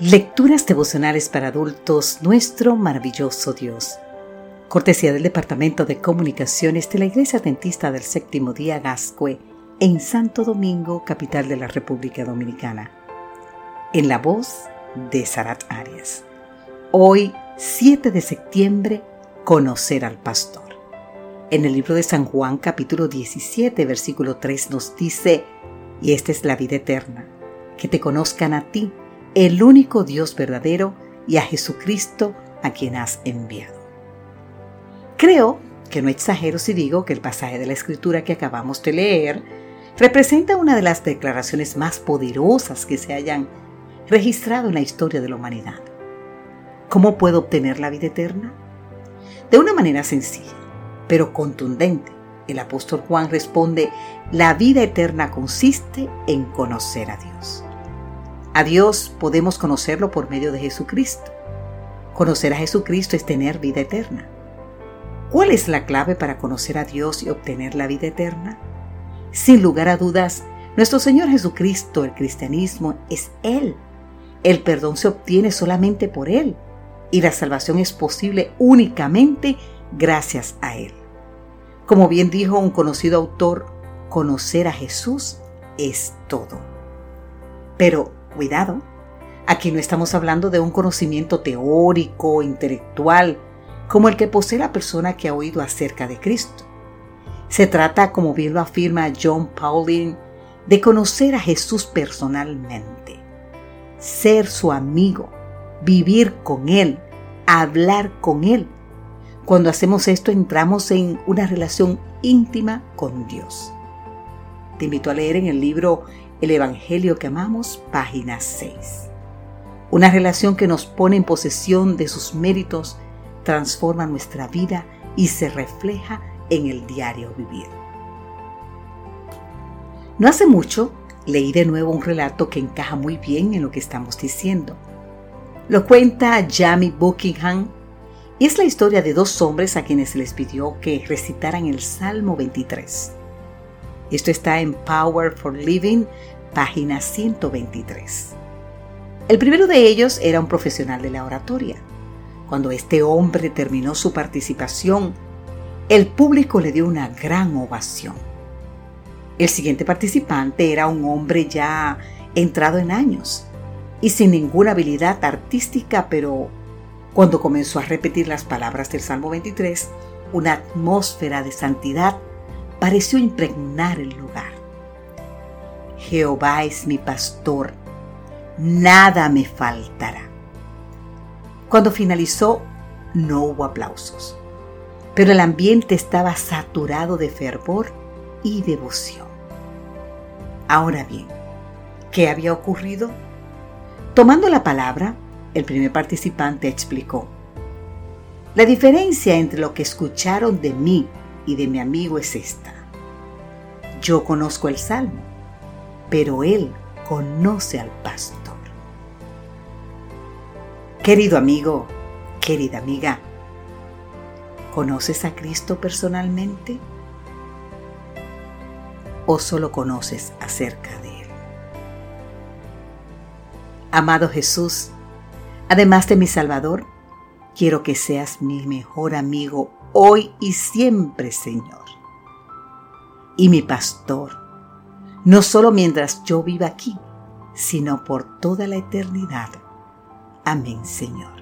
Lecturas devocionales para adultos, nuestro maravilloso Dios. Cortesía del Departamento de Comunicaciones de la Iglesia Adventista del Séptimo Día Gascue en Santo Domingo, capital de la República Dominicana. En la voz de Sarat Arias. Hoy, 7 de septiembre, conocer al pastor. En el libro de San Juan, capítulo 17, versículo 3, nos dice, y esta es la vida eterna, que te conozcan a ti el único Dios verdadero y a Jesucristo a quien has enviado. Creo que no exagero si digo que el pasaje de la escritura que acabamos de leer representa una de las declaraciones más poderosas que se hayan registrado en la historia de la humanidad. ¿Cómo puedo obtener la vida eterna? De una manera sencilla, pero contundente, el apóstol Juan responde, la vida eterna consiste en conocer a Dios. A Dios podemos conocerlo por medio de Jesucristo. Conocer a Jesucristo es tener vida eterna. ¿Cuál es la clave para conocer a Dios y obtener la vida eterna? Sin lugar a dudas, nuestro Señor Jesucristo, el cristianismo, es Él. El perdón se obtiene solamente por Él y la salvación es posible únicamente gracias a Él. Como bien dijo un conocido autor, conocer a Jesús es todo. Pero Cuidado, aquí no estamos hablando de un conocimiento teórico, intelectual, como el que posee la persona que ha oído acerca de Cristo. Se trata, como bien lo afirma John Pauline, de conocer a Jesús personalmente, ser su amigo, vivir con Él, hablar con Él. Cuando hacemos esto entramos en una relación íntima con Dios. Te invito a leer en el libro el Evangelio que amamos, página 6. Una relación que nos pone en posesión de sus méritos, transforma nuestra vida y se refleja en el diario vivir. No hace mucho leí de nuevo un relato que encaja muy bien en lo que estamos diciendo. Lo cuenta Jamie Buckingham y es la historia de dos hombres a quienes se les pidió que recitaran el Salmo 23. Esto está en Power for Living, página 123. El primero de ellos era un profesional de la oratoria. Cuando este hombre terminó su participación, el público le dio una gran ovación. El siguiente participante era un hombre ya entrado en años y sin ninguna habilidad artística, pero cuando comenzó a repetir las palabras del Salmo 23, una atmósfera de santidad pareció impregnar el lugar. Jehová es mi pastor, nada me faltará. Cuando finalizó, no hubo aplausos, pero el ambiente estaba saturado de fervor y devoción. Ahora bien, ¿qué había ocurrido? Tomando la palabra, el primer participante explicó, la diferencia entre lo que escucharon de mí y de mi amigo es esta. Yo conozco el Salmo, pero él conoce al pastor. Querido amigo, querida amiga, ¿conoces a Cristo personalmente? ¿O solo conoces acerca de Él? Amado Jesús, además de mi Salvador, quiero que seas mi mejor amigo hoy y siempre, Señor y mi pastor, no solo mientras yo viva aquí, sino por toda la eternidad. Amén, Señor.